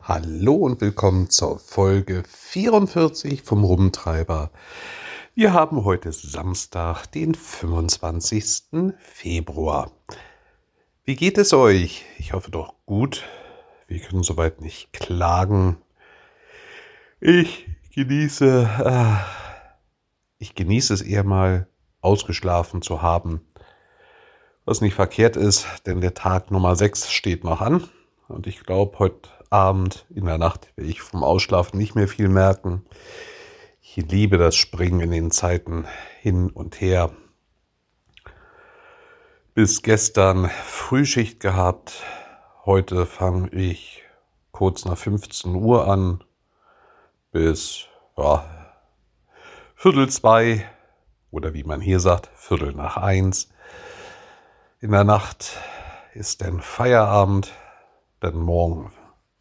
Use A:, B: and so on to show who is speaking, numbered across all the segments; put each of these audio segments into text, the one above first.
A: Hallo und willkommen zur Folge 44 vom Rumtreiber. Wir haben heute Samstag, den 25. Februar. Wie geht es euch? Ich hoffe doch gut. Wir können soweit nicht klagen. Ich genieße, äh, ich genieße es eher mal ausgeschlafen zu haben. Was nicht verkehrt ist, denn der Tag Nummer 6 steht noch an. Und ich glaube, heute Abend in der Nacht werde ich vom Ausschlafen nicht mehr viel merken. Ich liebe das Springen in den Zeiten hin und her bis gestern Frühschicht gehabt. Heute fange ich kurz nach 15 Uhr an bis ja, Viertel zwei oder wie man hier sagt, Viertel nach eins. In der Nacht ist dann Feierabend, denn morgen,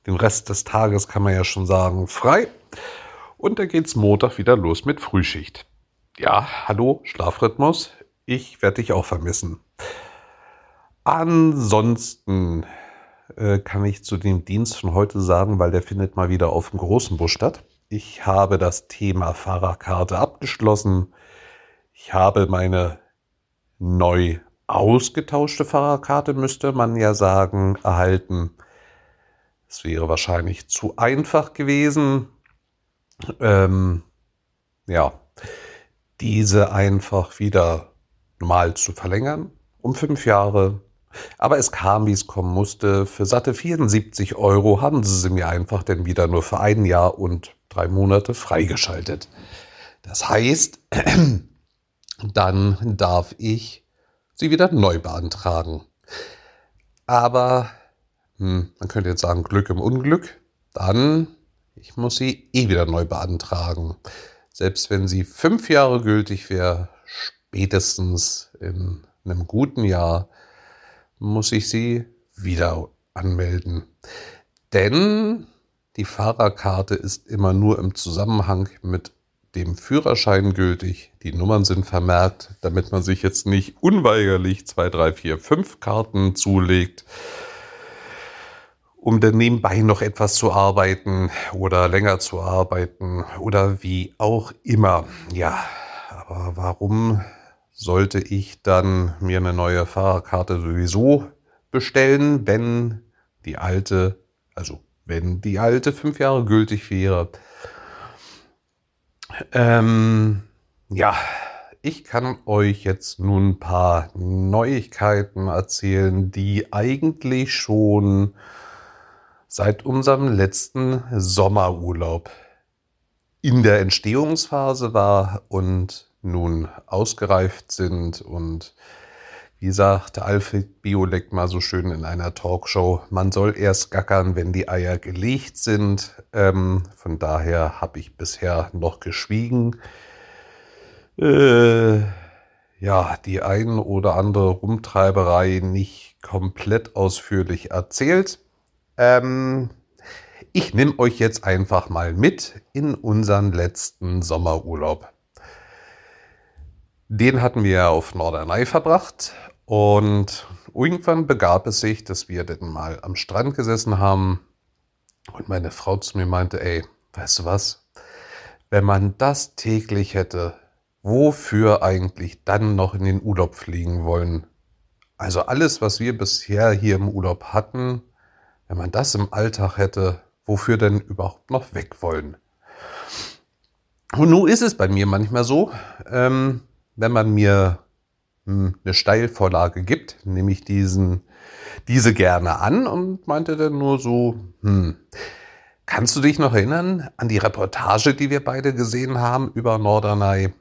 A: den Rest des Tages kann man ja schon sagen, frei. Und da geht's Montag wieder los mit Frühschicht. Ja, hallo, Schlafrhythmus. Ich werde dich auch vermissen. Ansonsten äh, kann ich zu dem Dienst von heute sagen, weil der findet mal wieder auf dem großen Bus statt. Ich habe das Thema Fahrerkarte abgeschlossen. Ich habe meine neu ausgetauschte Fahrerkarte, müsste man ja sagen, erhalten. Es wäre wahrscheinlich zu einfach gewesen. Ähm, ja, diese einfach wieder normal zu verlängern um fünf Jahre aber es kam, wie es kommen musste. Für satte 74 Euro haben sie sie mir einfach denn wieder nur für ein Jahr und drei Monate freigeschaltet. Das heißt, dann darf ich sie wieder neu beantragen. Aber hm, man könnte jetzt sagen, Glück im Unglück. Dann, ich muss sie eh wieder neu beantragen. Selbst wenn sie fünf Jahre gültig wäre, spätestens in einem guten Jahr muss ich sie wieder anmelden. Denn die Fahrerkarte ist immer nur im Zusammenhang mit dem Führerschein gültig. Die Nummern sind vermerkt, damit man sich jetzt nicht unweigerlich zwei, drei, vier, fünf Karten zulegt, um dann nebenbei noch etwas zu arbeiten oder länger zu arbeiten oder wie auch immer. Ja, aber warum sollte ich dann mir eine neue Fahrerkarte sowieso bestellen, wenn die alte, also wenn die alte fünf Jahre gültig wäre. Ähm, ja, ich kann euch jetzt nun ein paar Neuigkeiten erzählen, die eigentlich schon seit unserem letzten Sommerurlaub in der Entstehungsphase war und nun ausgereift sind und wie sagte Alfred Biolek mal so schön in einer Talkshow, man soll erst gackern, wenn die Eier gelegt sind. Ähm, von daher habe ich bisher noch geschwiegen. Äh, ja, die ein oder andere Rumtreiberei nicht komplett ausführlich erzählt. Ähm, ich nehme euch jetzt einfach mal mit in unseren letzten Sommerurlaub. Den hatten wir auf Norderney verbracht und irgendwann begab es sich, dass wir dann mal am Strand gesessen haben und meine Frau zu mir meinte, ey, weißt du was, wenn man das täglich hätte, wofür eigentlich dann noch in den Urlaub fliegen wollen? Also alles, was wir bisher hier im Urlaub hatten, wenn man das im Alltag hätte, wofür denn überhaupt noch weg wollen? Und nun ist es bei mir manchmal so, ähm, wenn man mir eine Steilvorlage gibt, nehme ich diesen, diese gerne an und meinte dann nur so, hm, kannst du dich noch erinnern an die Reportage, die wir beide gesehen haben über Norderney?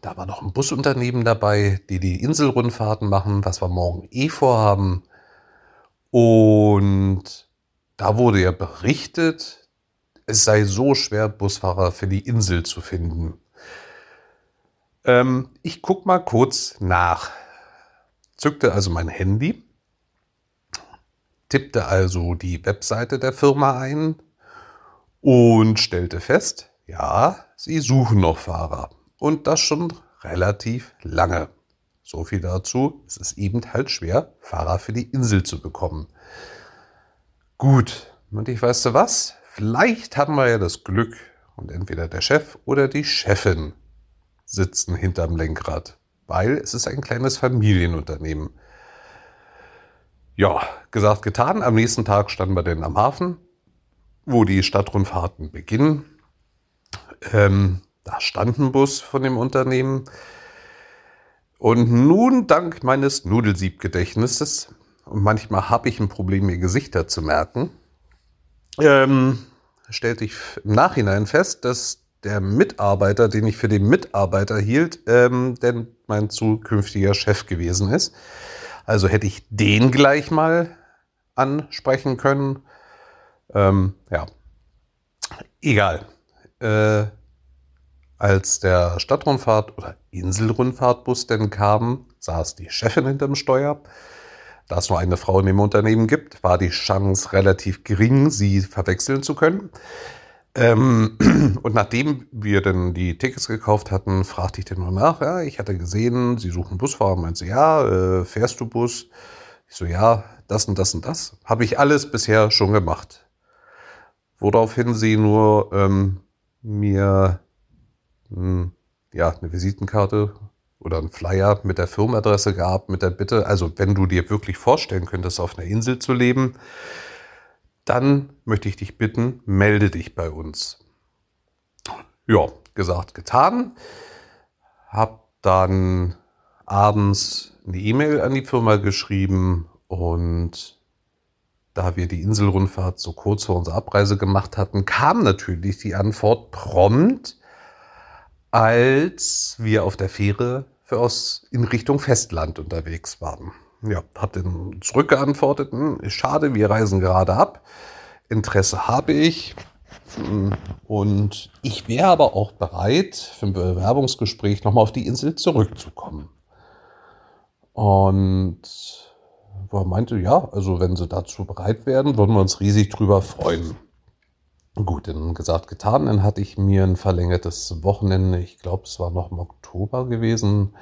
A: Da war noch ein Busunternehmen dabei, die die Inselrundfahrten machen, was wir morgen eh vorhaben. Und da wurde ja berichtet, es sei so schwer, Busfahrer für die Insel zu finden. Ähm, ich guck mal kurz nach. Zückte also mein Handy, tippte also die Webseite der Firma ein und stellte fest, ja, sie suchen noch Fahrer. Und das schon relativ lange. So viel dazu. Es ist eben halt schwer, Fahrer für die Insel zu bekommen. Gut. Und ich weißt du was? Vielleicht haben wir ja das Glück und entweder der Chef oder die Chefin sitzen hinterm Lenkrad, weil es ist ein kleines Familienunternehmen. Ja, gesagt, getan. Am nächsten Tag standen wir denn am Hafen, wo die Stadtrundfahrten beginnen. Ähm, da stand ein Bus von dem Unternehmen. Und nun, dank meines Nudelsiebgedächtnisses, und manchmal habe ich ein Problem, mir Gesichter zu merken, ähm, stellte ich im Nachhinein fest, dass der Mitarbeiter, den ich für den Mitarbeiter hielt, ähm, denn mein zukünftiger Chef gewesen ist. Also hätte ich den gleich mal ansprechen können. Ähm, ja, egal. Äh, als der Stadtrundfahrt oder Inselrundfahrtbus denn kam, saß die Chefin hinterm Steuer. Da es nur eine Frau in dem Unternehmen gibt, war die Chance relativ gering, sie verwechseln zu können. Ähm, und nachdem wir dann die Tickets gekauft hatten, fragte ich den noch nach. Ja, ich hatte gesehen, Sie suchen Busfahrer. Meinte sie, ja, äh, fährst du Bus? Ich so, ja, das und das und das. Habe ich alles bisher schon gemacht. Woraufhin sie nur ähm, mir mh, hm, ja, eine Visitenkarte oder ein Flyer mit der Firmenadresse gab, mit der Bitte, also wenn du dir wirklich vorstellen könntest, auf einer Insel zu leben, dann möchte ich dich bitten, melde dich bei uns. Ja, gesagt, getan. Hab dann abends eine E-Mail an die Firma geschrieben und da wir die Inselrundfahrt so kurz vor unserer Abreise gemacht hatten, kam natürlich die Antwort prompt, als wir auf der Fähre für aus in Richtung Festland unterwegs waren. Ja, hab dann zurückgeantwortet, hm, schade, wir reisen gerade ab. Interesse habe ich. Hm, und ich wäre aber auch bereit, für ein Bewerbungsgespräch nochmal auf die Insel zurückzukommen. Und er meinte, ja, also wenn sie dazu bereit wären, würden wir uns riesig drüber freuen. Gut, dann gesagt, getan. Dann hatte ich mir ein verlängertes Wochenende, ich glaube, es war noch im Oktober gewesen,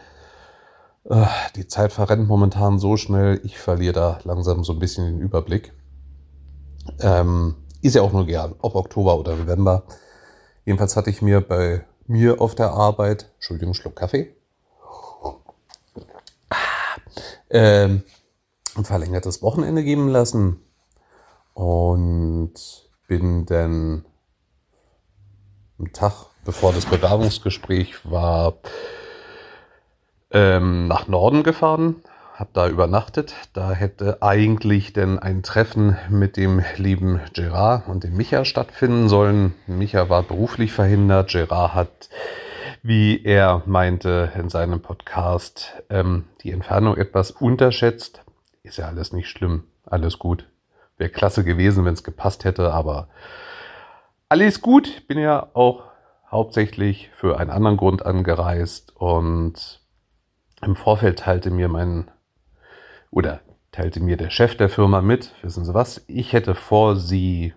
A: die Zeit verrennt momentan so schnell, ich verliere da langsam so ein bisschen den Überblick. Ähm, ist ja auch nur gern, ob Oktober oder November. Jedenfalls hatte ich mir bei mir auf der Arbeit, Entschuldigung, Schluck Kaffee, ähm, ein verlängertes Wochenende geben lassen und bin dann am Tag, bevor das Bewerbungsgespräch war, ähm, nach Norden gefahren, habe da übernachtet. Da hätte eigentlich denn ein Treffen mit dem lieben Gerard und dem Micha stattfinden sollen. Micha war beruflich verhindert. Gerard hat, wie er meinte in seinem Podcast, ähm, die Entfernung etwas unterschätzt. Ist ja alles nicht schlimm, alles gut. Wäre klasse gewesen, wenn es gepasst hätte, aber alles gut. Bin ja auch hauptsächlich für einen anderen Grund angereist und im Vorfeld teilte mir mein oder teilte mir der Chef der Firma mit, wissen Sie was, ich hätte vor, Sie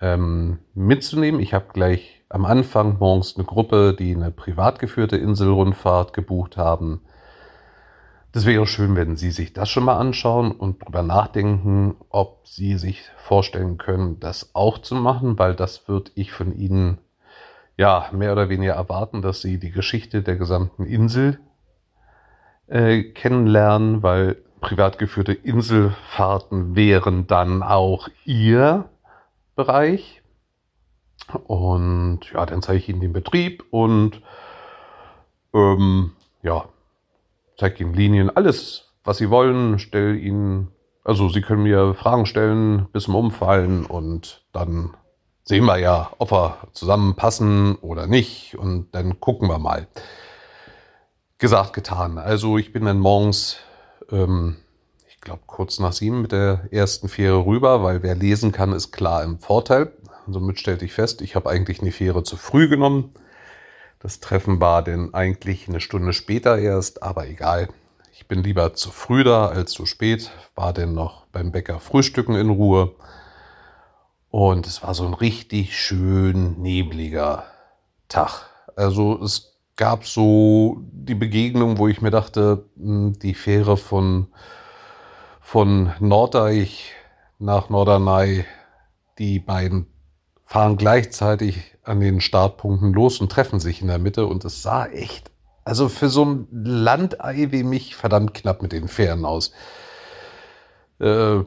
A: ähm, mitzunehmen. Ich habe gleich am Anfang morgens eine Gruppe, die eine privat geführte Inselrundfahrt gebucht haben. Das wäre schön, wenn Sie sich das schon mal anschauen und darüber nachdenken, ob Sie sich vorstellen können, das auch zu machen, weil das würde ich von Ihnen ja mehr oder weniger erwarten, dass Sie die Geschichte der gesamten Insel äh, kennenlernen, weil privat geführte Inselfahrten wären dann auch ihr Bereich. Und ja, dann zeige ich Ihnen den Betrieb und ähm, ja, zeige Ihnen Linien, alles, was Sie wollen, stelle Ihnen, also Sie können mir Fragen stellen bis zum Umfallen und dann sehen wir ja, ob wir zusammenpassen oder nicht und dann gucken wir mal gesagt, getan. Also ich bin dann morgens, ähm, ich glaube, kurz nach sieben mit der ersten Fähre rüber, weil wer lesen kann, ist klar im Vorteil. somit stellte ich fest, ich habe eigentlich eine Fähre zu früh genommen. Das Treffen war denn eigentlich eine Stunde später erst, aber egal. Ich bin lieber zu früh da als zu spät. War denn noch beim Bäcker frühstücken in Ruhe. Und es war so ein richtig schön nebliger Tag. Also es gab so die Begegnung, wo ich mir dachte, hm, die Fähre von, von Norddeich nach Norderney, die beiden fahren gleichzeitig an den Startpunkten los und treffen sich in der Mitte und es sah echt, also für so ein Landei wie mich, verdammt knapp mit den Fähren aus. Äh,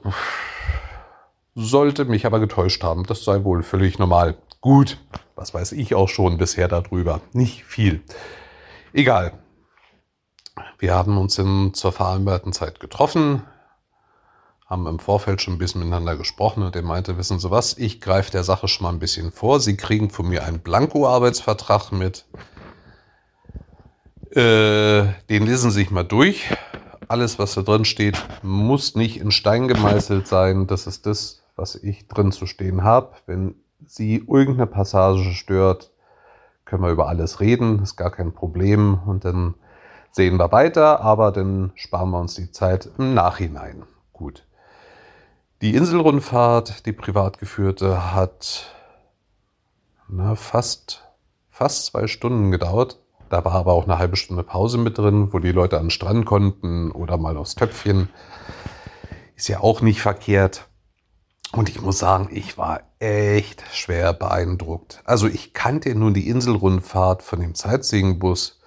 A: sollte mich aber getäuscht haben. Das sei wohl völlig normal. Gut, was weiß ich auch schon bisher darüber. Nicht viel. Egal. Wir haben uns in, zur vereinbarten Zeit getroffen, haben im Vorfeld schon ein bisschen miteinander gesprochen und er meinte, wissen Sie was, ich greife der Sache schon mal ein bisschen vor. Sie kriegen von mir einen Blanko-Arbeitsvertrag mit. Äh, den lesen Sie sich mal durch. Alles, was da drin steht, muss nicht in Stein gemeißelt sein. Das ist das, was ich drin zu stehen habe. Wenn Sie irgendeine Passage stört, können wir über alles reden, ist gar kein Problem. Und dann sehen wir weiter, aber dann sparen wir uns die Zeit im Nachhinein. Gut. Die Inselrundfahrt, die privat geführte, hat na, fast, fast zwei Stunden gedauert. Da war aber auch eine halbe Stunde Pause mit drin, wo die Leute an den Strand konnten oder mal aufs Töpfchen. Ist ja auch nicht verkehrt. Und ich muss sagen, ich war echt schwer beeindruckt. Also ich kannte nun die Inselrundfahrt von dem Sightseeing-Bus,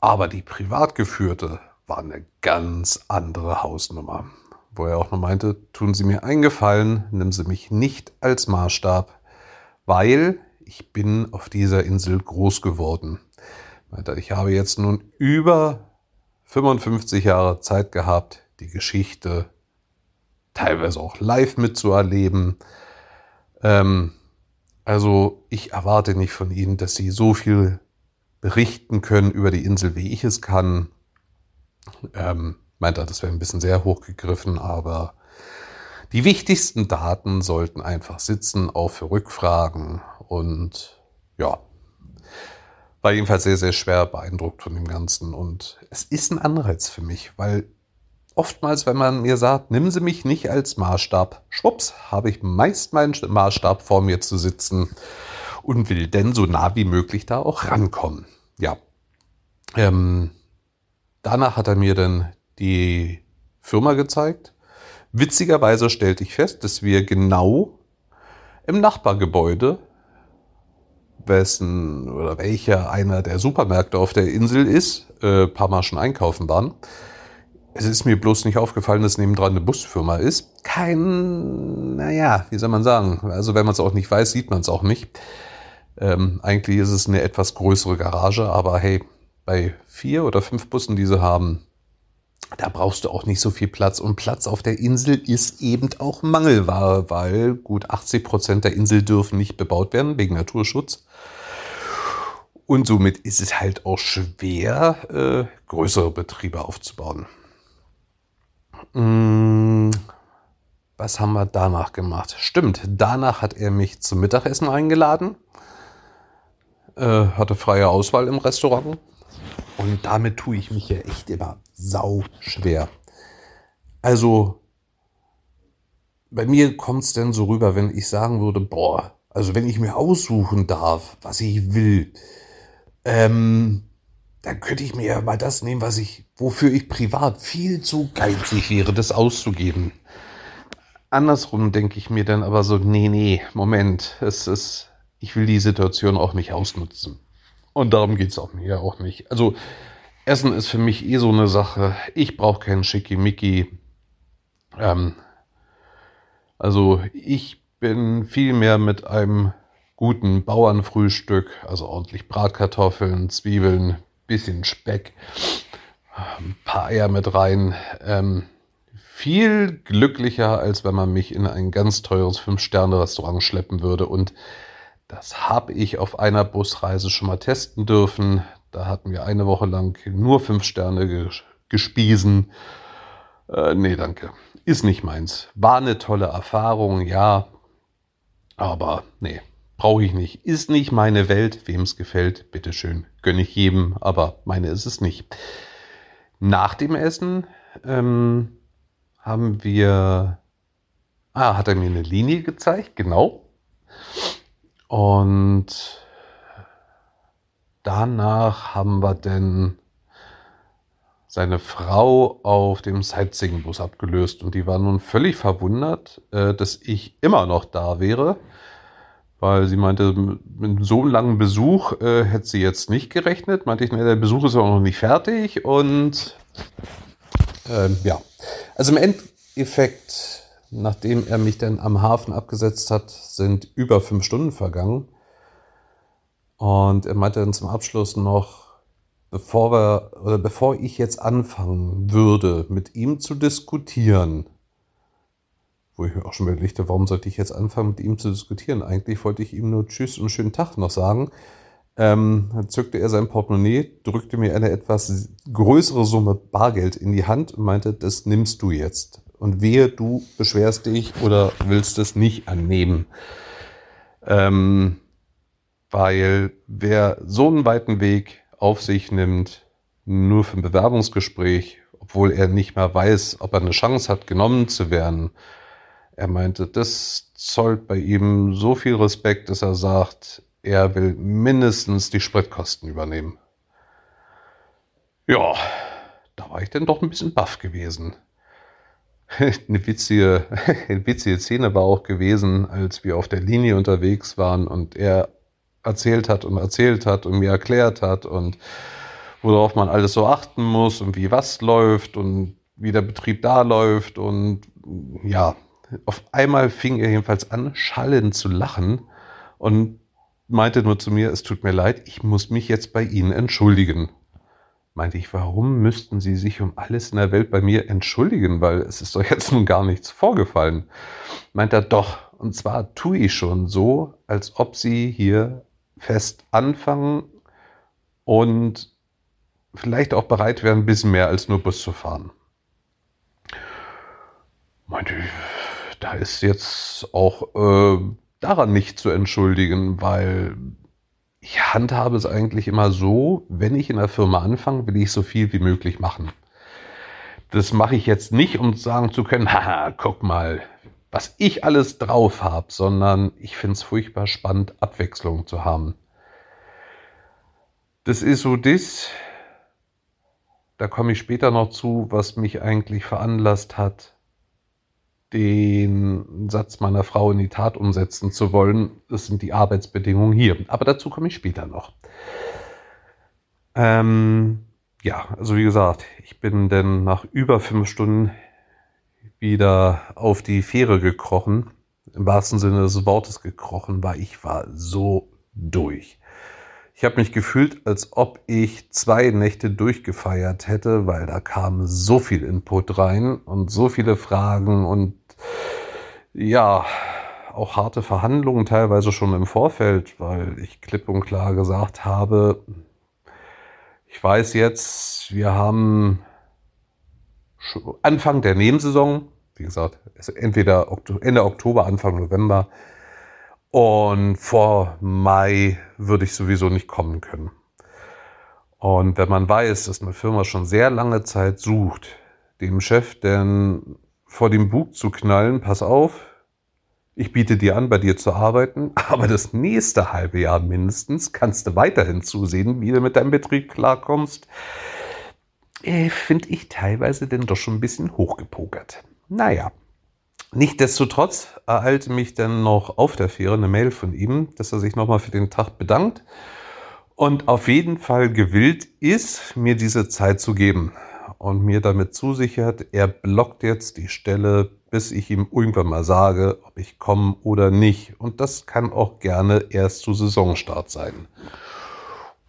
A: aber die privat geführte war eine ganz andere Hausnummer. Wo er auch noch meinte, tun Sie mir eingefallen, nehmen Sie mich nicht als Maßstab, weil ich bin auf dieser Insel groß geworden. Ich habe jetzt nun über 55 Jahre Zeit gehabt, die Geschichte teilweise auch live mitzuerleben. Ähm, also ich erwarte nicht von Ihnen, dass Sie so viel berichten können über die Insel, wie ich es kann. Ähm, meinte, das wäre ein bisschen sehr hochgegriffen, aber die wichtigsten Daten sollten einfach sitzen, auch für Rückfragen. Und ja, war jedenfalls sehr, sehr schwer beeindruckt von dem Ganzen. Und es ist ein Anreiz für mich, weil oftmals, wenn man mir sagt, nimm sie mich nicht als Maßstab, schwupps, habe ich meist meinen Maßstab vor mir zu sitzen und will denn so nah wie möglich da auch rankommen. Ja. Ähm, danach hat er mir dann die Firma gezeigt. Witzigerweise stellte ich fest, dass wir genau im Nachbargebäude, wessen oder welcher einer der Supermärkte auf der Insel ist, äh, paar Mal schon einkaufen waren. Es ist mir bloß nicht aufgefallen, dass nebendran eine Busfirma ist. Kein, naja, wie soll man sagen? Also wenn man es auch nicht weiß, sieht man es auch nicht. Ähm, eigentlich ist es eine etwas größere Garage, aber hey, bei vier oder fünf Bussen, die sie haben, da brauchst du auch nicht so viel Platz. Und Platz auf der Insel ist eben auch Mangelware, weil gut 80 Prozent der Insel dürfen nicht bebaut werden wegen Naturschutz. Und somit ist es halt auch schwer, äh, größere Betriebe aufzubauen. Mm, was haben wir danach gemacht? Stimmt, danach hat er mich zum Mittagessen eingeladen. Äh, hatte freie Auswahl im Restaurant. Und damit tue ich mich ja echt immer sau schwer. Also, bei mir kommt es denn so rüber, wenn ich sagen würde, boah, also wenn ich mir aussuchen darf, was ich will, ähm, dann könnte ich mir ja mal das nehmen, was ich, wofür ich privat viel zu geizig wäre, das auszugeben. Andersrum denke ich mir dann aber so, nee, nee, Moment, es ist, ich will die Situation auch nicht ausnutzen. Und darum geht's auch mir auch nicht. Also, Essen ist für mich eh so eine Sache. Ich brauche keinen Schickimicki. Ähm, also, ich bin viel mehr mit einem guten Bauernfrühstück, also ordentlich Bratkartoffeln, Zwiebeln, bisschen Speck, ein paar Eier mit rein. Ähm, viel glücklicher, als wenn man mich in ein ganz teures Fünf-Sterne-Restaurant schleppen würde. Und das habe ich auf einer Busreise schon mal testen dürfen. Da hatten wir eine Woche lang nur fünf Sterne gespiesen. Äh, nee, danke. Ist nicht meins. War eine tolle Erfahrung, ja. Aber nee, Brauche ich nicht. Ist nicht meine Welt. Wem es gefällt, bitteschön. Gönne ich jedem, aber meine ist es nicht. Nach dem Essen ähm, haben wir. Ah, hat er mir eine Linie gezeigt, genau. Und danach haben wir denn seine Frau auf dem Sightseeing-Bus abgelöst und die war nun völlig verwundert, äh, dass ich immer noch da wäre, weil sie meinte, mit so einem langen Besuch äh, hätte sie jetzt nicht gerechnet. Meinte ich, ne, der Besuch ist auch noch nicht fertig und äh, ja, also im Endeffekt, nachdem er mich dann am Hafen abgesetzt hat, sind über fünf Stunden vergangen. Und er meinte dann zum Abschluss noch, bevor wir oder bevor ich jetzt anfangen würde, mit ihm zu diskutieren, wo ich mir auch schon überlegte, warum sollte ich jetzt anfangen, mit ihm zu diskutieren? Eigentlich wollte ich ihm nur Tschüss und schönen Tag noch sagen. Ähm, dann zückte er sein Portemonnaie, drückte mir eine etwas größere Summe Bargeld in die Hand und meinte, das nimmst du jetzt. Und wehe, du beschwerst dich oder willst es nicht annehmen. Ähm, weil wer so einen weiten Weg auf sich nimmt, nur für ein Bewerbungsgespräch, obwohl er nicht mehr weiß, ob er eine Chance hat, genommen zu werden. Er meinte, das zollt bei ihm so viel Respekt, dass er sagt, er will mindestens die Spritkosten übernehmen. Ja, da war ich dann doch ein bisschen baff gewesen. Eine witzige, eine witzige Szene war auch gewesen, als wir auf der Linie unterwegs waren und er erzählt hat und erzählt hat und mir erklärt hat und worauf man alles so achten muss und wie was läuft und wie der Betrieb da läuft und ja, auf einmal fing er jedenfalls an, schallend zu lachen und meinte nur zu mir, es tut mir leid, ich muss mich jetzt bei Ihnen entschuldigen. Meinte ich, warum müssten Sie sich um alles in der Welt bei mir entschuldigen, weil es ist doch jetzt nun gar nichts vorgefallen. Meint er doch, und zwar tue ich schon so, als ob Sie hier fest anfangen und vielleicht auch bereit wären, ein bisschen mehr als nur Bus zu fahren. Meinte ich, da ist jetzt auch äh, daran nicht zu entschuldigen, weil ich handhabe es eigentlich immer so, wenn ich in der Firma anfange, will ich so viel wie möglich machen. Das mache ich jetzt nicht, um sagen zu können, haha, guck mal, was ich alles drauf habe, sondern ich finde es furchtbar spannend, Abwechslung zu haben. Das ist so das, da komme ich später noch zu, was mich eigentlich veranlasst hat, den Satz meiner Frau in die Tat umsetzen zu wollen. Das sind die Arbeitsbedingungen hier. Aber dazu komme ich später noch. Ähm, ja, also wie gesagt, ich bin dann nach über fünf Stunden wieder auf die Fähre gekrochen. Im wahrsten Sinne des Wortes gekrochen, weil ich war so durch. Ich habe mich gefühlt, als ob ich zwei Nächte durchgefeiert hätte, weil da kam so viel Input rein und so viele Fragen und ja, auch harte Verhandlungen teilweise schon im Vorfeld, weil ich klipp und klar gesagt habe, ich weiß jetzt, wir haben Anfang der Nebensaison, wie gesagt, entweder Ende Oktober, Anfang November, und vor Mai würde ich sowieso nicht kommen können. Und wenn man weiß, dass eine Firma schon sehr lange Zeit sucht, dem Chef denn vor dem Bug zu knallen, pass auf, ich biete dir an, bei dir zu arbeiten, aber das nächste halbe Jahr mindestens kannst du weiterhin zusehen, wie du mit deinem Betrieb klarkommst, äh, finde ich teilweise denn doch schon ein bisschen hochgepokert. Naja, Nichtsdestotrotz ereilte mich dann noch auf der Fähre eine Mail von ihm, dass er sich nochmal für den Tag bedankt und auf jeden Fall gewillt ist, mir diese Zeit zu geben und mir damit zusichert, er blockt jetzt die Stelle, bis ich ihm irgendwann mal sage, ob ich komme oder nicht. Und das kann auch gerne erst zu Saisonstart sein.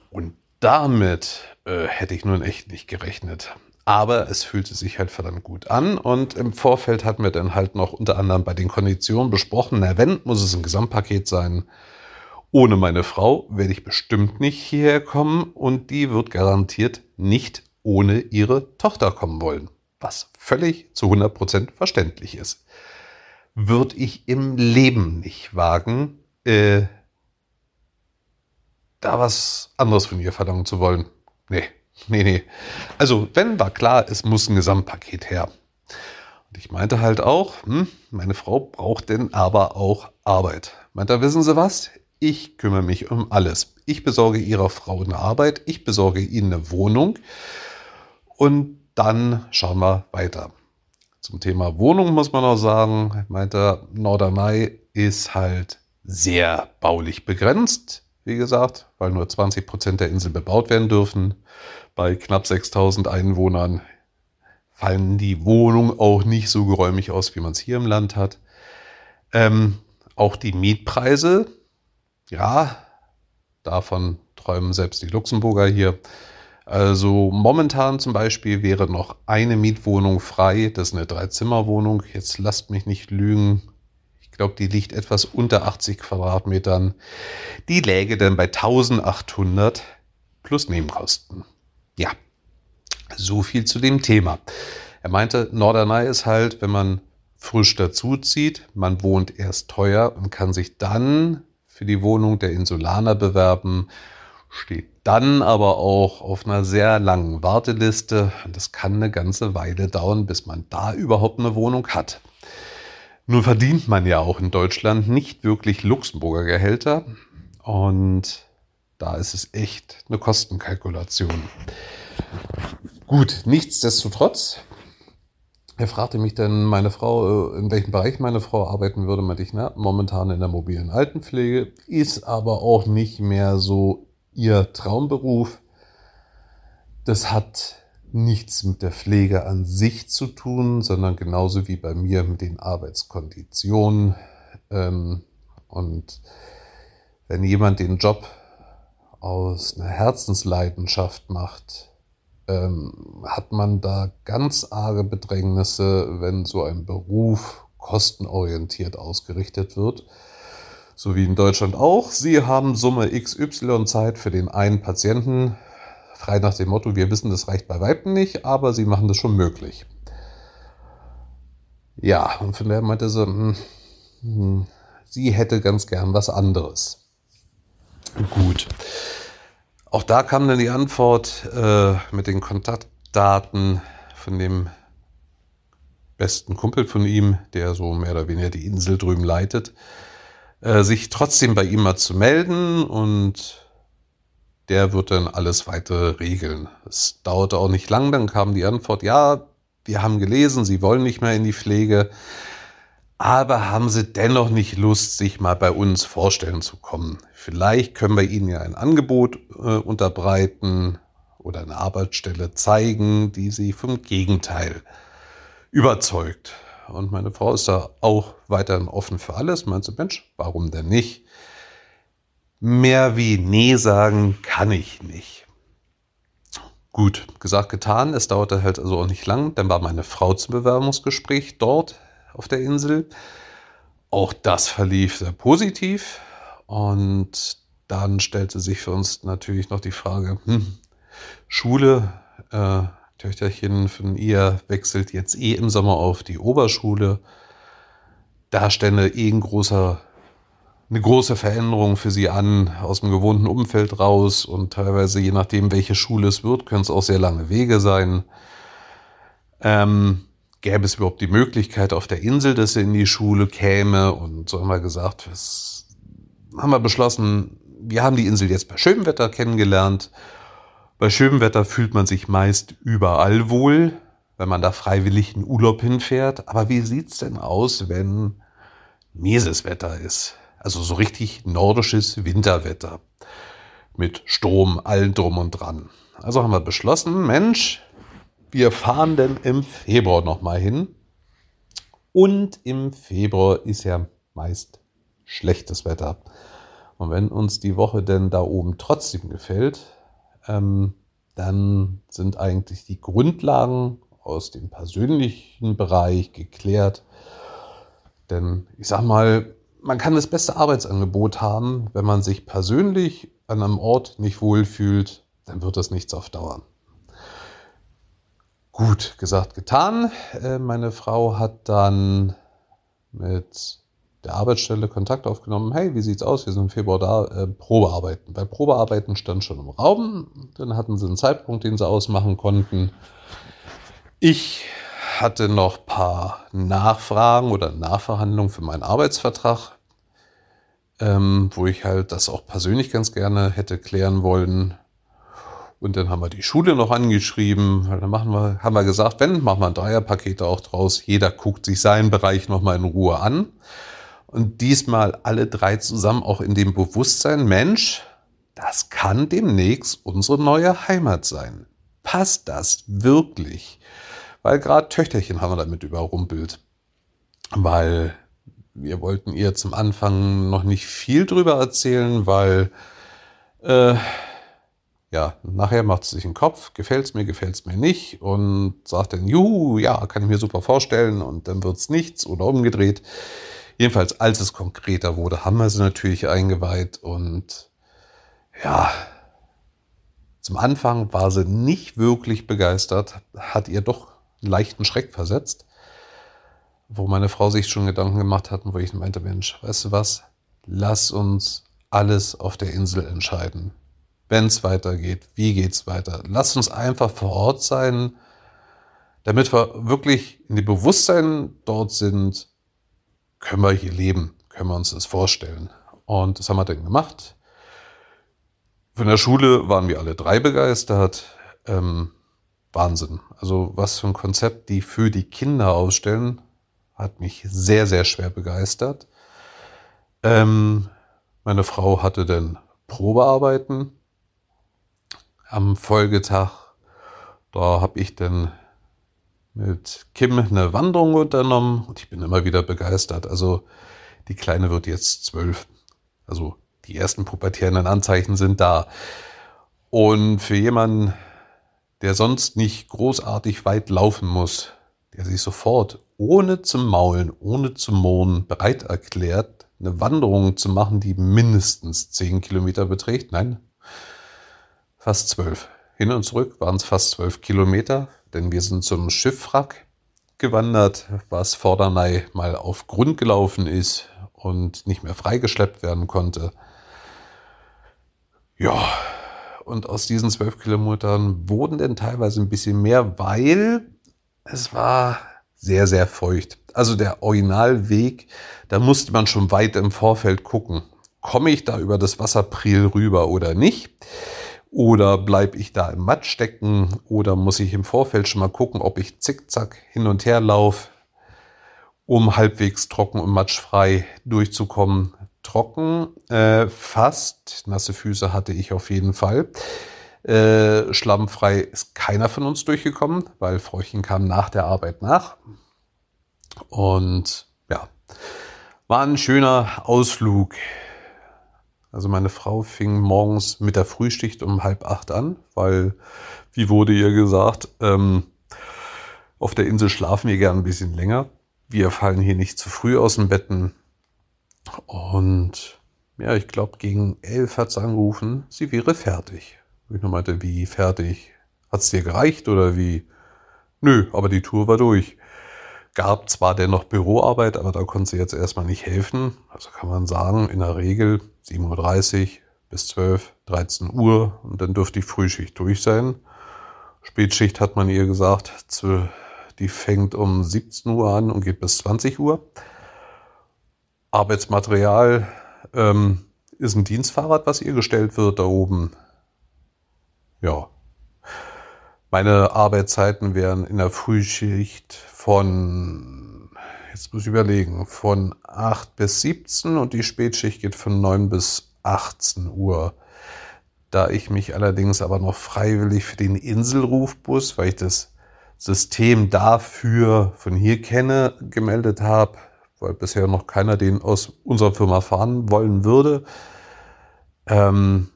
A: Und damit äh, hätte ich nun echt nicht gerechnet. Aber es fühlte sich halt verdammt gut an. Und im Vorfeld hatten wir dann halt noch unter anderem bei den Konditionen besprochen, na wenn, muss es ein Gesamtpaket sein. Ohne meine Frau werde ich bestimmt nicht hierher kommen und die wird garantiert nicht ohne ihre Tochter kommen wollen. Was völlig zu 100% verständlich ist. Würde ich im Leben nicht wagen, äh, da was anderes von ihr verlangen zu wollen. Nee, Nee, nee. Also, wenn war klar, es muss ein Gesamtpaket her. Und ich meinte halt auch, hm, meine Frau braucht denn aber auch Arbeit. Meint er, wissen Sie was? Ich kümmere mich um alles. Ich besorge Ihrer Frau eine Arbeit, ich besorge Ihnen eine Wohnung und dann schauen wir weiter. Zum Thema Wohnung muss man noch sagen, meinte Norderney ist halt sehr baulich begrenzt, wie gesagt, weil nur 20 Prozent der Insel bebaut werden dürfen. Bei knapp 6000 Einwohnern fallen die Wohnungen auch nicht so geräumig aus, wie man es hier im Land hat. Ähm, auch die Mietpreise, ja, davon träumen selbst die Luxemburger hier. Also momentan zum Beispiel wäre noch eine Mietwohnung frei. Das ist eine Dreizimmerwohnung. Jetzt lasst mich nicht lügen. Ich glaube, die liegt etwas unter 80 Quadratmetern. Die läge dann bei 1800 plus Nebenkosten. Ja, so viel zu dem Thema. Er meinte, Norderney ist halt, wenn man frisch dazuzieht, man wohnt erst teuer und kann sich dann für die Wohnung der Insulaner bewerben, steht dann aber auch auf einer sehr langen Warteliste. Und das kann eine ganze Weile dauern, bis man da überhaupt eine Wohnung hat. Nun verdient man ja auch in Deutschland nicht wirklich Luxemburger Gehälter. Und da ist es echt eine Kostenkalkulation. Gut, nichtsdestotrotz. Er fragte mich dann, meine Frau, äh, in welchem Bereich meine Frau arbeiten würde, meinte ich, na, momentan in der mobilen Altenpflege, ist aber auch nicht mehr so ihr Traumberuf. Das hat nichts mit der Pflege an sich zu tun, sondern genauso wie bei mir mit den Arbeitskonditionen. Ähm, und wenn jemand den Job aus einer Herzensleidenschaft macht, ähm, hat man da ganz arge Bedrängnisse, wenn so ein Beruf kostenorientiert ausgerichtet wird. So wie in Deutschland auch. Sie haben Summe XY Zeit für den einen Patienten. Frei nach dem Motto, wir wissen, das reicht bei Weitem nicht, aber sie machen das schon möglich. Ja, und von der meinte sie, hm, hm, sie hätte ganz gern was anderes. Gut. Auch da kam dann die Antwort äh, mit den Kontaktdaten von dem besten Kumpel von ihm, der so mehr oder weniger die Insel drüben leitet, äh, sich trotzdem bei ihm mal zu melden und der wird dann alles weitere regeln. Es dauerte auch nicht lang, dann kam die Antwort, ja, wir haben gelesen, Sie wollen nicht mehr in die Pflege, aber haben Sie dennoch nicht Lust, sich mal bei uns vorstellen zu kommen? Vielleicht können wir Ihnen ja ein Angebot äh, unterbreiten oder eine Arbeitsstelle zeigen, die Sie vom Gegenteil überzeugt. Und meine Frau ist da auch weiterhin offen für alles. Meinst du, Mensch, warum denn nicht? Mehr wie Nee sagen kann ich nicht. Gut, gesagt, getan. Es dauerte halt also auch nicht lang. Dann war meine Frau zum Bewerbungsgespräch dort auf der Insel. Auch das verlief sehr positiv. Und dann stellte sich für uns natürlich noch die Frage, hm, Schule, äh, Töchterchen von ihr wechselt jetzt eh im Sommer auf die Oberschule. Da stände eh ein großer, eine große Veränderung für sie an, aus dem gewohnten Umfeld raus und teilweise, je nachdem, welche Schule es wird, können es auch sehr lange Wege sein. Ähm, gäbe es überhaupt die Möglichkeit auf der Insel, dass sie in die Schule käme. Und so haben wir gesagt, was haben wir beschlossen, wir haben die Insel jetzt bei schönem Wetter kennengelernt. Bei schönem Wetter fühlt man sich meist überall wohl, wenn man da freiwillig in Urlaub hinfährt. Aber wie sieht's denn aus, wenn mieses Wetter ist? Also so richtig nordisches Winterwetter. Mit Sturm, allen drum und dran. Also haben wir beschlossen, Mensch, wir fahren denn im Februar nochmal hin. Und im Februar ist ja meist schlechtes Wetter. Und wenn uns die Woche denn da oben trotzdem gefällt, ähm, dann sind eigentlich die Grundlagen aus dem persönlichen Bereich geklärt. Denn ich sag mal, man kann das beste Arbeitsangebot haben, wenn man sich persönlich an einem Ort nicht wohlfühlt, dann wird das nichts auf Dauer. Gut, gesagt, getan. Äh, meine Frau hat dann mit der Arbeitsstelle Kontakt aufgenommen. Hey, wie sieht's aus? Wir sind im Februar da. Äh, Probearbeiten. Bei Probearbeiten stand schon im Raum. Dann hatten sie einen Zeitpunkt, den sie ausmachen konnten. Ich hatte noch paar Nachfragen oder Nachverhandlungen für meinen Arbeitsvertrag. ähm, wo ich halt das auch persönlich ganz gerne hätte klären wollen. Und dann haben wir die Schule noch angeschrieben. Dann machen wir, haben wir gesagt, wenn, machen wir ein Dreierpaket auch draus. Jeder guckt sich seinen Bereich nochmal in Ruhe an. Und diesmal alle drei zusammen auch in dem Bewusstsein, Mensch, das kann demnächst unsere neue Heimat sein. Passt das wirklich? Weil gerade Töchterchen haben wir damit überrumpelt. Weil wir wollten ihr zum Anfang noch nicht viel drüber erzählen, weil äh, ja, nachher macht sie sich einen Kopf, gefällt's mir, gefällt's mir nicht und sagt dann, juhu, ja, kann ich mir super vorstellen und dann wird's nichts oder umgedreht. Jedenfalls, als es konkreter wurde, haben wir sie natürlich eingeweiht und ja, zum Anfang war sie nicht wirklich begeistert, hat ihr doch leichten Schreck versetzt, wo meine Frau sich schon Gedanken gemacht hat und wo ich meinte, Mensch, weißt du was, lass uns alles auf der Insel entscheiden wenn es weitergeht, wie geht es weiter. Lasst uns einfach vor Ort sein, damit wir wirklich in dem Bewusstsein dort sind, können wir hier leben, können wir uns das vorstellen. Und das haben wir dann gemacht. Von der Schule waren wir alle drei begeistert. Ähm, Wahnsinn. Also was für ein Konzept die für die Kinder ausstellen, hat mich sehr, sehr schwer begeistert. Ähm, meine Frau hatte dann Probearbeiten am Folgetag, da habe ich dann mit Kim eine Wanderung unternommen und ich bin immer wieder begeistert. Also die Kleine wird jetzt zwölf. Also die ersten pubertierenden Anzeichen sind da. Und für jemanden, der sonst nicht großartig weit laufen muss, der sich sofort ohne zu maulen, ohne zu mohnen bereit erklärt, eine Wanderung zu machen, die mindestens zehn Kilometer beträgt. Nein, fast zwölf. Hin und zurück waren es fast zwölf Kilometer, denn wir sind zum Schiffwrack gewandert, was Vorderney mal auf Grund gelaufen ist und nicht mehr freigeschleppt werden konnte. Ja, und aus diesen zwölf Kilometern wurden denn teilweise ein bisschen mehr, weil es war sehr, sehr feucht. Also der Originalweg, da musste man schon weit im Vorfeld gucken. Komme ich da über das Wasserpriel rüber oder nicht? Oder bleibe ich da im Matsch stecken? Oder muss ich im Vorfeld schon mal gucken, ob ich zickzack hin und her laufe, um halbwegs trocken und matschfrei durchzukommen? Trocken, äh, fast, nasse Füße hatte ich auf jeden Fall. Äh, schlammfrei ist keiner von uns durchgekommen, weil Frauchen kam nach der Arbeit nach. Und ja, war ein schöner Ausflug. Also meine Frau fing morgens mit der Frühschicht um halb acht an, weil, wie wurde ihr gesagt, ähm, auf der Insel schlafen wir gern ein bisschen länger. Wir fallen hier nicht zu früh aus dem Betten. Und ja, ich glaube, gegen elf hat sie angerufen, sie wäre fertig. Ich nur meinte, wie fertig? Hat es dir gereicht oder wie? Nö, aber die Tour war durch gab zwar dennoch Büroarbeit, aber da konnte sie jetzt erstmal nicht helfen. Also kann man sagen, in der Regel 7.30 Uhr bis 12, 13 Uhr und dann dürfte die Frühschicht durch sein. Spätschicht hat man ihr gesagt, die fängt um 17 Uhr an und geht bis 20 Uhr. Arbeitsmaterial ähm, ist ein Dienstfahrrad, was ihr gestellt wird da oben. Ja. Meine Arbeitszeiten wären in der Frühschicht von, jetzt muss ich überlegen, von 8 bis 17 und die Spätschicht geht von 9 bis 18 Uhr. Da ich mich allerdings aber noch freiwillig für den Inselrufbus, weil ich das System dafür von hier kenne, gemeldet habe, weil bisher noch keiner den aus unserer Firma fahren wollen würde, ähm,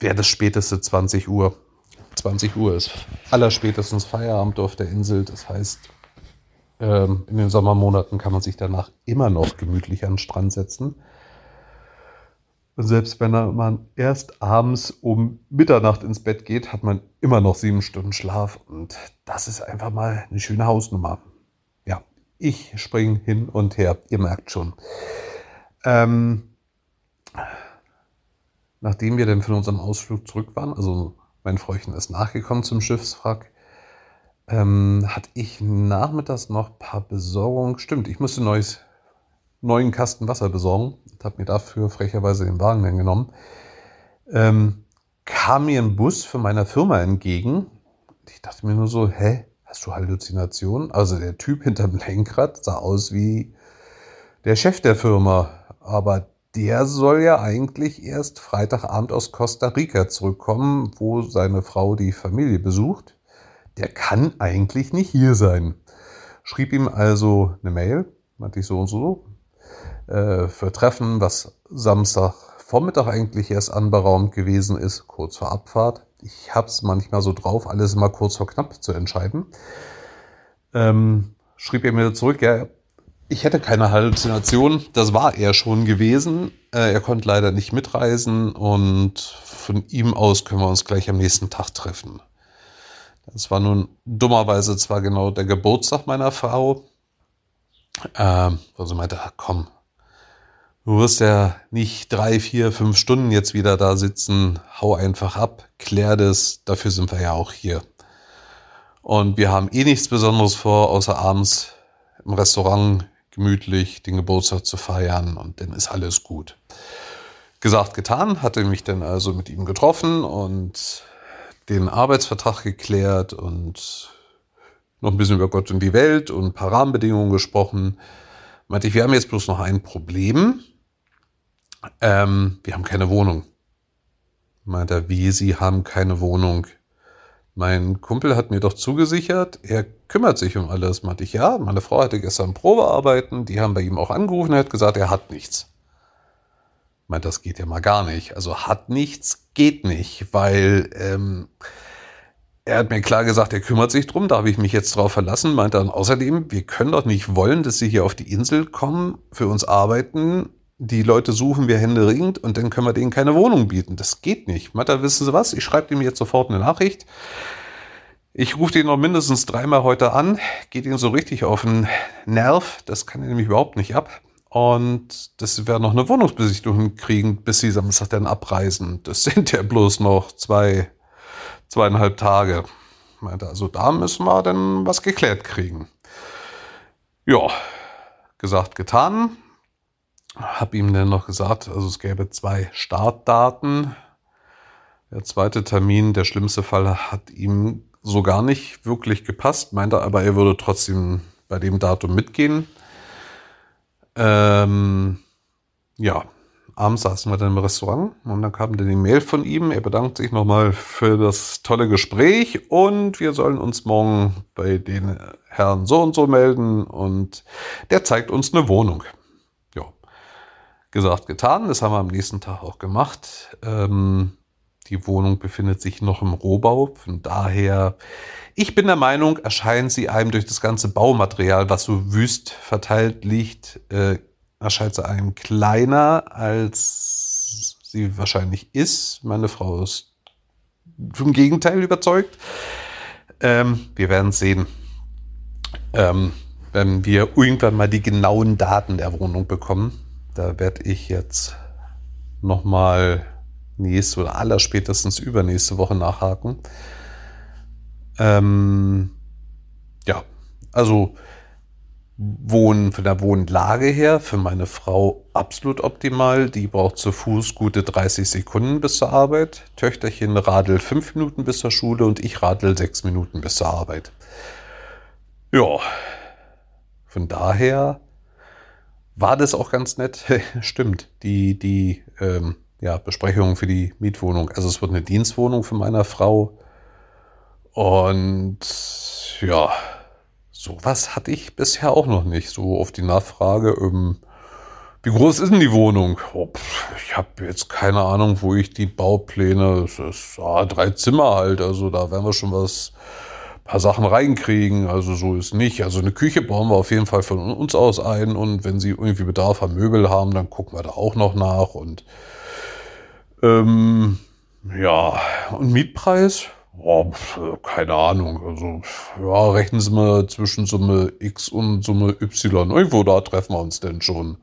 A: wäre das späteste 20 Uhr. 20 Uhr ist allerspätestens Feierabend auf der Insel. Das heißt, ähm, in den Sommermonaten kann man sich danach immer noch gemütlich an den Strand setzen. Und selbst wenn man erst abends um Mitternacht ins Bett geht, hat man immer noch sieben Stunden Schlaf. Und das ist einfach mal eine schöne Hausnummer. Ich springe hin und her. Ihr merkt schon. Ähm, nachdem wir dann von unserem Ausflug zurück waren, also mein Fräuchen ist nachgekommen zum Schiffswrack, ähm, hatte ich nachmittags noch ein paar Besorgungen. Stimmt, ich musste neues, neuen Kasten Wasser besorgen und habe mir dafür frecherweise den Wagen dann genommen. Ähm, kam mir ein Bus von meiner Firma entgegen. Ich dachte mir nur so, hä, hast du Halluzinationen? Also der Typ hinterm Lenkrad sah aus wie der Chef der Firma, aber der soll ja eigentlich erst Freitagabend aus Costa Rica zurückkommen, wo seine Frau die Familie besucht. Der kann eigentlich nicht hier sein. Schrieb ihm also eine Mail, meinte ich so und so, äh, für Treffen, was Samstag Vormittag eigentlich erst anberaumt gewesen ist, kurz vor Abfahrt. Ich hab's manchmal so drauf, alles mal kurz vor knapp zu entscheiden. Ähm, schrieb er mir zurück, ja, ich hätte keine Halluzination, das war er schon gewesen. Äh, er konnte leider nicht mitreisen und von ihm aus können wir uns gleich am nächsten Tag treffen. Das war nun dummerweise zwar genau der Geburtstag meiner Frau. Ähm, also meinte, komm, du wirst ja nicht drei, vier, fünf Stunden jetzt wieder da sitzen. Hau einfach ab, klär das. Dafür sind wir ja auch hier. Und wir haben eh nichts Besonderes vor, außer abends im Restaurant gemütlich den Geburtstag zu feiern und dann ist alles gut. Gesagt, getan, hatte mich dann also mit ihm getroffen und den Arbeitsvertrag geklärt und noch ein bisschen über Gott und die Welt und ein paar Rahmenbedingungen gesprochen. Meinte ich, wir haben jetzt bloß noch ein Problem. Ähm, wir haben keine Wohnung. Meinte er, wie, Sie haben keine Wohnung? Mein Kumpel hat mir doch zugesichert, er kümmert sich um alles. Meinte ich, ja, meine Frau hatte gestern Probearbeiten, die haben bei ihm auch angerufen, er hat gesagt, er hat nichts. Meint, das geht ja mal gar nicht. Also hat nichts, geht nicht, weil ähm, er hat mir klar gesagt, er kümmert sich drum, da habe ich mich jetzt drauf verlassen. Meint dann außerdem, wir können doch nicht wollen, dass sie hier auf die Insel kommen, für uns arbeiten die Leute suchen wir händeringend und dann können wir denen keine Wohnung bieten. Das geht nicht. Matter, wissen Sie was? Ich schreibe ihm jetzt sofort eine Nachricht. Ich rufe den noch mindestens dreimal heute an, geht ihn so richtig auf den Nerv. Das kann er nämlich überhaupt nicht ab. Und das werden noch eine Wohnungsbesichtigung kriegen, bis sie Samstag dann abreisen. Das sind ja bloß noch zwei, zweieinhalb Tage. Meinte, also da müssen wir dann was geklärt kriegen. Ja, gesagt, getan habe ihm dann noch gesagt, also es gäbe zwei Startdaten. Der zweite Termin, der schlimmste Fall, hat ihm so gar nicht wirklich gepasst, meinte aber, er würde trotzdem bei dem Datum mitgehen. Ähm, ja, abends saßen wir dann im Restaurant und dann kam dann die Mail von ihm. Er bedankt sich nochmal für das tolle Gespräch und wir sollen uns morgen bei den Herrn so und so melden und der zeigt uns eine Wohnung gesagt, getan. Das haben wir am nächsten Tag auch gemacht. Ähm, die Wohnung befindet sich noch im Rohbau. Von daher, ich bin der Meinung, erscheint sie einem durch das ganze Baumaterial, was so wüst verteilt liegt, äh, erscheint sie einem kleiner, als sie wahrscheinlich ist. Meine Frau ist vom Gegenteil überzeugt. Ähm, wir werden sehen. Ähm, wenn wir irgendwann mal die genauen Daten der Wohnung bekommen. Da werde ich jetzt nochmal nächste oder allerspätestens übernächste Woche nachhaken. Ähm, ja, also Wohnen von der Wohnlage her für meine Frau absolut optimal. Die braucht zu Fuß gute 30 Sekunden bis zur Arbeit. Töchterchen radelt fünf Minuten bis zur Schule und ich radel sechs Minuten bis zur Arbeit. Ja, von daher war das auch ganz nett. Stimmt, die, die ähm, ja, Besprechung für die Mietwohnung. Also es wird eine Dienstwohnung für meine Frau. Und ja, sowas hatte ich bisher auch noch nicht. So auf die Nachfrage, ähm, wie groß ist denn die Wohnung? Oh, ich habe jetzt keine Ahnung, wo ich die Baupläne, das ist ah, drei Zimmer halt, also da werden wir schon was paar Sachen reinkriegen. Also so ist nicht. Also eine Küche bauen wir auf jeden Fall von uns aus ein und wenn sie irgendwie Bedarf an Möbel haben, dann gucken wir da auch noch nach und ähm, ja, und Mietpreis? Oh, keine Ahnung. Also, ja, rechnen Sie mal zwischen Summe X und Summe Y. Irgendwo da treffen wir uns denn schon.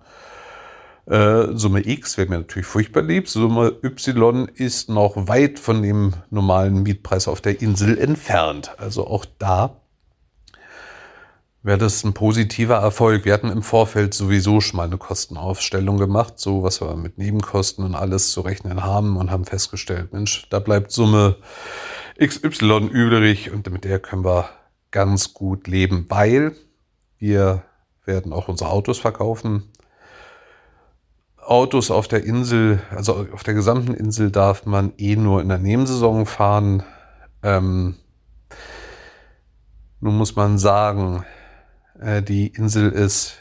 A: Äh, Summe X wäre mir natürlich furchtbar lieb. Summe Y ist noch weit von dem normalen Mietpreis auf der Insel entfernt. Also auch da wäre das ein positiver Erfolg. Wir hatten im Vorfeld sowieso schon mal eine Kostenaufstellung gemacht, so was wir mit Nebenkosten und alles zu rechnen haben und haben festgestellt, Mensch, da bleibt Summe XY übrig und mit der können wir ganz gut leben, weil wir werden auch unsere Autos verkaufen. Autos auf der Insel, also auf der gesamten Insel darf man eh nur in der Nebensaison fahren. Ähm, nun muss man sagen, äh, die Insel ist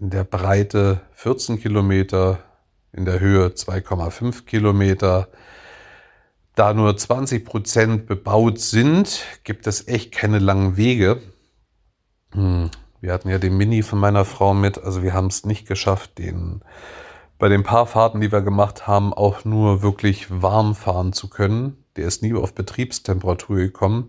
A: in der Breite 14 Kilometer, in der Höhe 2,5 Kilometer. Da nur 20 Prozent bebaut sind, gibt es echt keine langen Wege. Hm, wir hatten ja den Mini von meiner Frau mit, also wir haben es nicht geschafft, den bei den paar Fahrten, die wir gemacht haben, auch nur wirklich warm fahren zu können. Der ist nie auf Betriebstemperatur gekommen.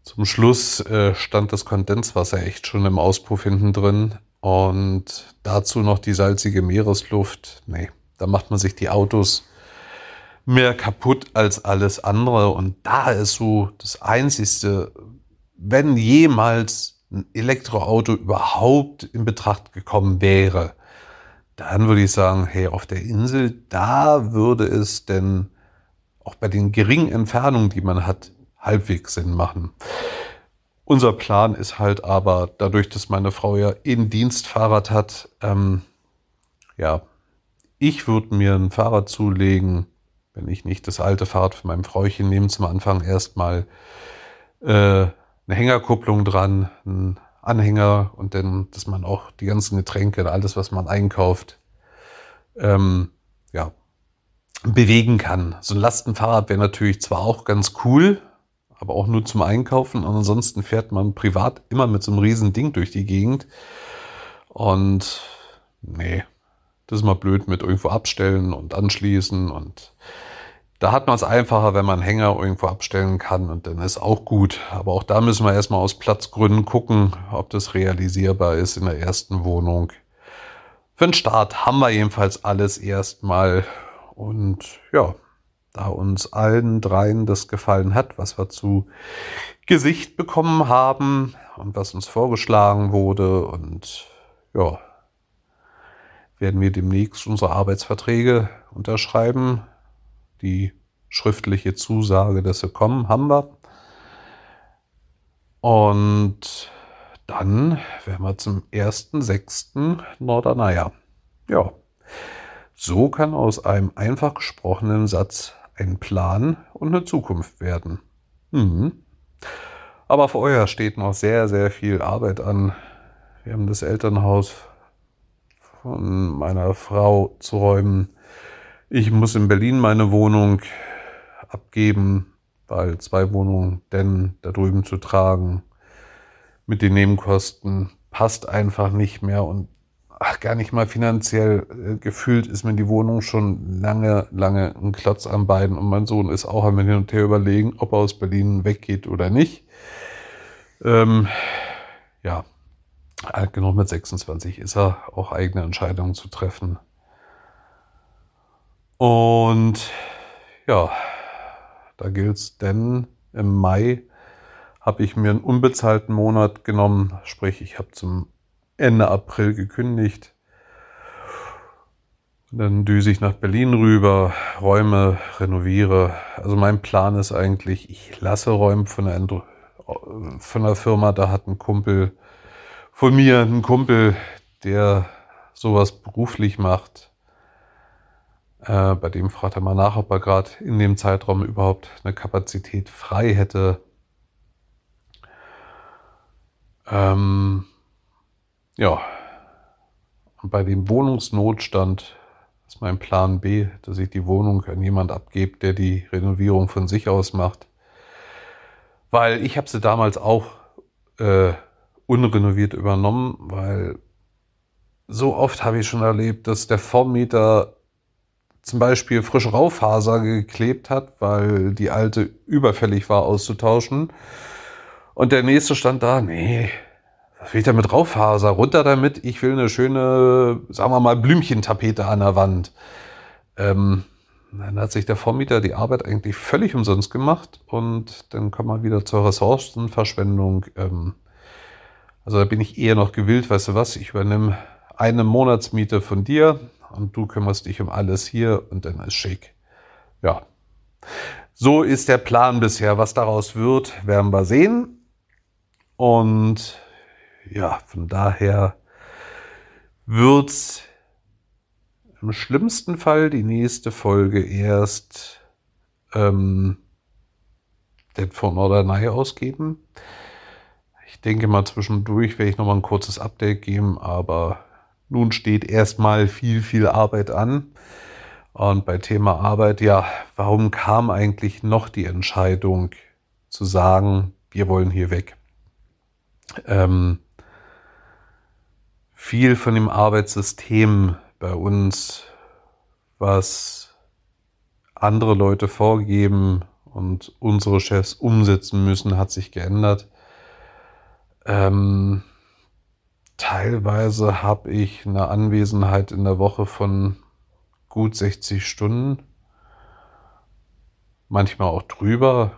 A: Zum Schluss äh, stand das Kondenswasser echt schon im Auspuff hinten drin und dazu noch die salzige Meeresluft. Nee, da macht man sich die Autos mehr kaputt als alles andere und da ist so das Einzigste, wenn jemals ein Elektroauto überhaupt in Betracht gekommen wäre, dann würde ich sagen, hey, auf der Insel, da würde es denn auch bei den geringen Entfernungen, die man hat, halbwegs Sinn machen. Unser Plan ist halt aber, dadurch, dass meine Frau ja in Dienstfahrrad hat, ähm, ja, ich würde mir ein Fahrrad zulegen, wenn ich nicht das alte Fahrrad von meinem Frauchen nehme, zum Anfang erstmal äh, eine Hängerkupplung dran, ein Anhänger und dann, dass man auch die ganzen Getränke, alles, was man einkauft, ähm, ja, bewegen kann. So ein Lastenfahrrad wäre natürlich zwar auch ganz cool, aber auch nur zum Einkaufen. Und ansonsten fährt man privat immer mit so einem riesen Ding durch die Gegend. Und nee, das ist mal blöd mit irgendwo abstellen und anschließen. Und da hat man es einfacher, wenn man Hänger irgendwo abstellen kann und dann ist auch gut. Aber auch da müssen wir erstmal aus Platzgründen gucken, ob das realisierbar ist in der ersten Wohnung. Für den Start haben wir jedenfalls alles erstmal. Und ja, da uns allen dreien das gefallen hat, was wir zu Gesicht bekommen haben und was uns vorgeschlagen wurde. Und ja, werden wir demnächst unsere Arbeitsverträge unterschreiben. Die schriftliche Zusage, dass sie kommen, haben wir. Und dann werden wir zum 1.6. Norderneier. Ja, so kann aus einem einfach gesprochenen Satz ein Plan und eine Zukunft werden. Mhm. Aber für euer steht noch sehr, sehr viel Arbeit an. Wir haben das Elternhaus von meiner Frau zu räumen. Ich muss in Berlin meine Wohnung abgeben, weil zwei Wohnungen denn da drüben zu tragen mit den Nebenkosten passt einfach nicht mehr und ach, gar nicht mal finanziell äh, gefühlt ist mir die Wohnung schon lange, lange ein Klotz am Bein und mein Sohn ist auch am Hin und Her überlegen, ob er aus Berlin weggeht oder nicht. Ähm, ja, alt genug mit 26 ist er, auch eigene Entscheidungen zu treffen. Und ja, da gilt es denn im Mai habe ich mir einen unbezahlten Monat genommen, sprich ich habe zum Ende April gekündigt. Dann düse ich nach Berlin rüber, räume, renoviere. Also mein Plan ist eigentlich, ich lasse räumen von der, von der Firma. Da hat ein Kumpel von mir, ein Kumpel, der sowas beruflich macht. Äh, bei dem fragt er mal nach, ob er gerade in dem Zeitraum überhaupt eine Kapazität frei hätte. Ähm, ja, und bei dem Wohnungsnotstand ist mein Plan B, dass ich die Wohnung an jemand abgebe, der die Renovierung von sich aus macht. Weil ich habe sie damals auch äh, unrenoviert übernommen, weil so oft habe ich schon erlebt, dass der Vormieter zum Beispiel frische Raufaser geklebt hat, weil die alte überfällig war auszutauschen. Und der nächste stand da, nee, was will ich da mit Raufaser? Runter damit, ich will eine schöne, sagen wir mal, Blümchentapete an der Wand. Ähm, dann hat sich der Vormieter die Arbeit eigentlich völlig umsonst gemacht und dann kommen wir wieder zur Ressourcenverschwendung. Ähm, Also da bin ich eher noch gewillt, weißt du was, ich übernehme eine Monatsmiete von dir und du kümmerst dich um alles hier und dann ist schick. Ja. So ist der Plan bisher. Was daraus wird, werden wir sehen. Und ja, von daher wird's im schlimmsten Fall die nächste Folge erst ähm, den von Norderney ausgeben. Ich denke mal zwischendurch werde ich noch mal ein kurzes Update geben, aber nun steht erstmal viel, viel Arbeit an. Und bei Thema Arbeit, ja, warum kam eigentlich noch die Entscheidung zu sagen, wir wollen hier weg? Ähm, viel von dem Arbeitssystem bei uns, was andere Leute vorgeben und unsere Chefs umsetzen müssen, hat sich geändert. Ähm, teilweise habe ich eine Anwesenheit in der Woche von gut 60 Stunden, manchmal auch drüber.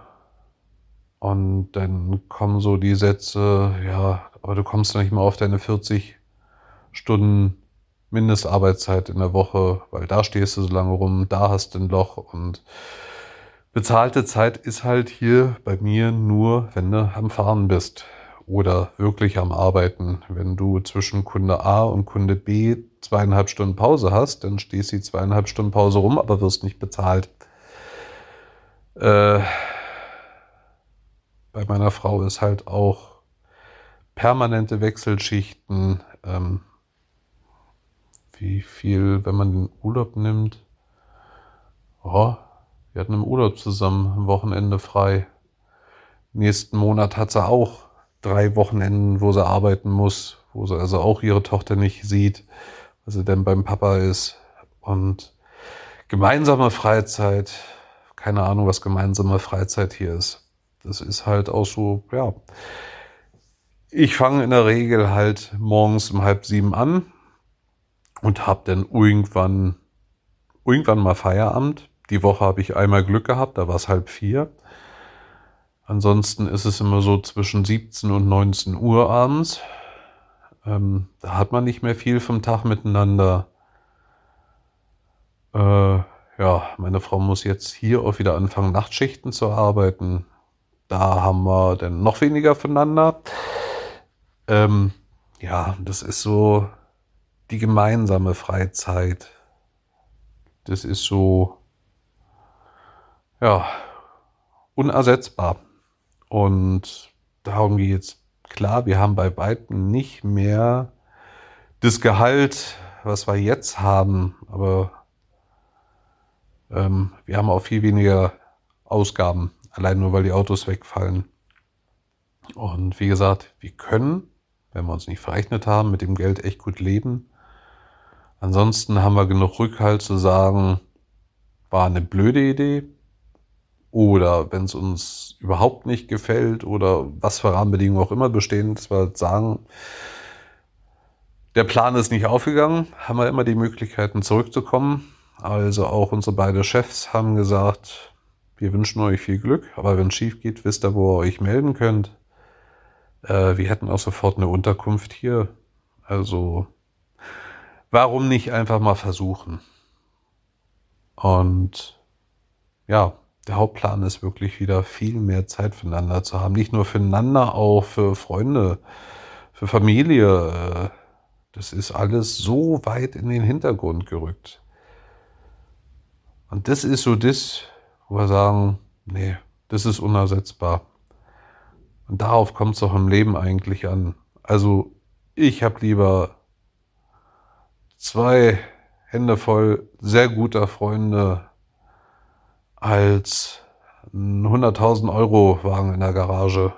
A: Und dann kommen so die Sätze, ja, aber du kommst nicht mehr auf deine 40 Stunden Mindestarbeitszeit in der Woche, weil da stehst du so lange rum, da hast du ein Loch und bezahlte Zeit ist halt hier bei mir nur, wenn du am Fahren bist oder wirklich am Arbeiten. Wenn du zwischen Kunde A und Kunde B zweieinhalb Stunden Pause hast, dann stehst du zweieinhalb Stunden Pause rum, aber wirst nicht bezahlt. Äh, bei meiner Frau ist halt auch permanente Wechselschichten. Ähm, wie viel, wenn man den Urlaub nimmt? Oh, wir hatten im Urlaub zusammen am Wochenende frei. Nächsten Monat hat sie auch drei Wochenenden, wo sie arbeiten muss, wo sie also auch ihre Tochter nicht sieht, weil sie denn beim Papa ist. Und gemeinsame Freizeit, keine Ahnung, was gemeinsame Freizeit hier ist. Das ist halt auch so, ja. Ich fange in der Regel halt morgens um halb sieben an und habe dann irgendwann, irgendwann mal Feierabend. Die Woche habe ich einmal Glück gehabt, da war es halb vier. Ansonsten ist es immer so zwischen 17 und 19 Uhr abends. Ähm, da hat man nicht mehr viel vom Tag miteinander. Äh, ja, meine Frau muss jetzt hier auch wieder anfangen, Nachtschichten zu arbeiten. Da haben wir dann noch weniger voneinander. Ähm, ja, das ist so die gemeinsame Freizeit. Das ist so, ja, unersetzbar. Und darum geht es. Klar, wir haben bei weitem nicht mehr das Gehalt, was wir jetzt haben, aber ähm, wir haben auch viel weniger Ausgaben, allein nur weil die Autos wegfallen. Und wie gesagt, wir können, wenn wir uns nicht verrechnet haben, mit dem Geld echt gut leben. Ansonsten haben wir genug Rückhalt zu sagen, war eine blöde Idee, oder wenn es uns überhaupt nicht gefällt oder was für Rahmenbedingungen auch immer bestehen, dass wir sagen, der Plan ist nicht aufgegangen, haben wir immer die Möglichkeiten zurückzukommen. Also auch unsere beiden Chefs haben gesagt, wir wünschen euch viel Glück, aber wenn es schief geht, wisst ihr, wo ihr euch melden könnt. Äh, wir hätten auch sofort eine Unterkunft hier. Also warum nicht einfach mal versuchen? Und ja, der Hauptplan ist wirklich wieder viel mehr Zeit füreinander zu haben. Nicht nur füreinander, auch für Freunde, für Familie. Äh, das ist alles so weit in den Hintergrund gerückt. Und das ist so das, wo wir sagen, nee, das ist unersetzbar. Und darauf kommt es auch im Leben eigentlich an. Also ich habe lieber zwei Hände voll sehr guter Freunde als ein 100.000 Euro Wagen in der Garage,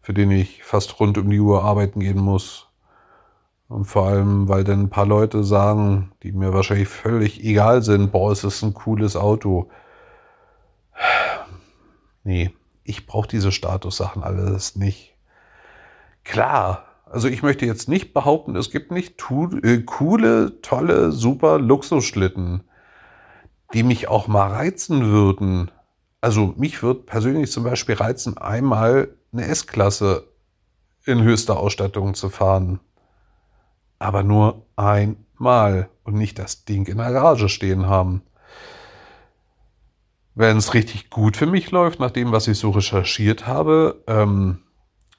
A: für den ich fast rund um die Uhr arbeiten gehen muss. Und vor allem, weil dann ein paar Leute sagen, die mir wahrscheinlich völlig egal sind, boah, es ist ein cooles Auto. Nee, ich brauche diese Statussachen alles nicht. Klar, also ich möchte jetzt nicht behaupten, es gibt nicht äh, coole, tolle, super Luxusschlitten die mich auch mal reizen würden. Also mich würde persönlich zum Beispiel reizen, einmal eine S-Klasse in höchster Ausstattung zu fahren. Aber nur einmal und nicht das Ding in der Garage stehen haben. Wenn es richtig gut für mich läuft, nach dem, was ich so recherchiert habe, ähm,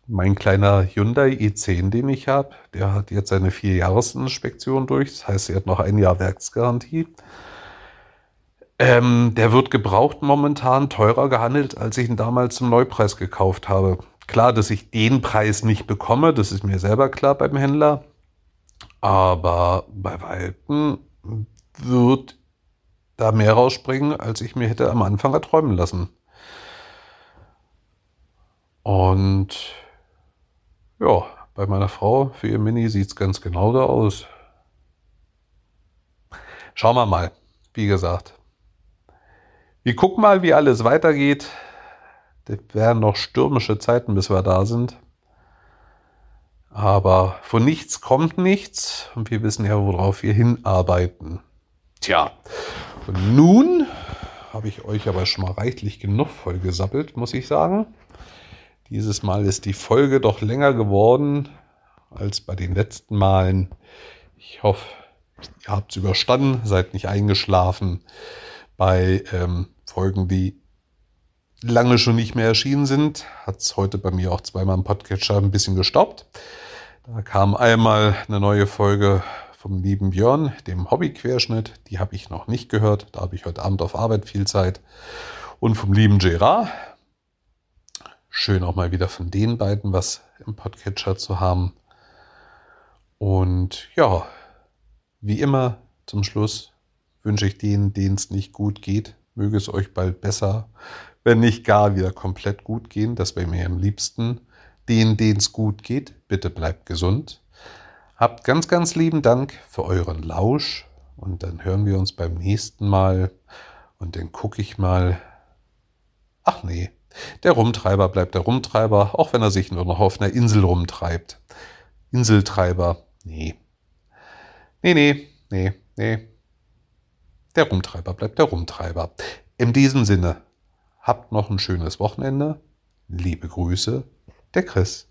A: mein kleiner Hyundai i10, den ich habe, der hat jetzt seine vier Jahresinspektion durch. Das heißt, er hat noch ein Jahr Werksgarantie. Ähm, der wird gebraucht momentan teurer gehandelt, als ich ihn damals zum Neupreis gekauft habe. Klar, dass ich den Preis nicht bekomme, das ist mir selber klar beim Händler. Aber bei Weitem wird da mehr rausspringen, als ich mir hätte am Anfang erträumen lassen. Und ja, bei meiner Frau für ihr Mini sieht es ganz genau da aus. Schauen wir mal, wie gesagt. Wir gucken mal, wie alles weitergeht. Das werden noch stürmische Zeiten, bis wir da sind. Aber von nichts kommt nichts und wir wissen ja, worauf wir hinarbeiten. Tja, und nun habe ich euch aber schon mal reichlich genug vollgesappelt, muss ich sagen. Dieses Mal ist die Folge doch länger geworden als bei den letzten Malen. Ich hoffe, ihr habt es überstanden, seid nicht eingeschlafen bei ähm, Folgen, die lange schon nicht mehr erschienen sind. Hat es heute bei mir auch zweimal im Podcatcher ein bisschen gestoppt. Da kam einmal eine neue Folge vom lieben Björn, dem Hobbyquerschnitt. Die habe ich noch nicht gehört. Da habe ich heute Abend auf Arbeit viel Zeit. Und vom lieben Gerard. Schön auch mal wieder von den beiden was im Podcatcher zu haben. Und ja, wie immer zum Schluss wünsche ich denen, denen es nicht gut geht, möge es euch bald besser, wenn nicht gar wieder komplett gut gehen. Das wäre mir am liebsten. Denen, denen es gut geht, bitte bleibt gesund. Habt ganz, ganz lieben Dank für euren Lausch und dann hören wir uns beim nächsten Mal und dann gucke ich mal. Ach nee, der Rumtreiber bleibt der Rumtreiber, auch wenn er sich nur noch auf einer Insel rumtreibt. Inseltreiber, nee. Nee, nee, nee, nee. Der Rumtreiber bleibt der Rumtreiber. In diesem Sinne, habt noch ein schönes Wochenende. Liebe Grüße, der Chris.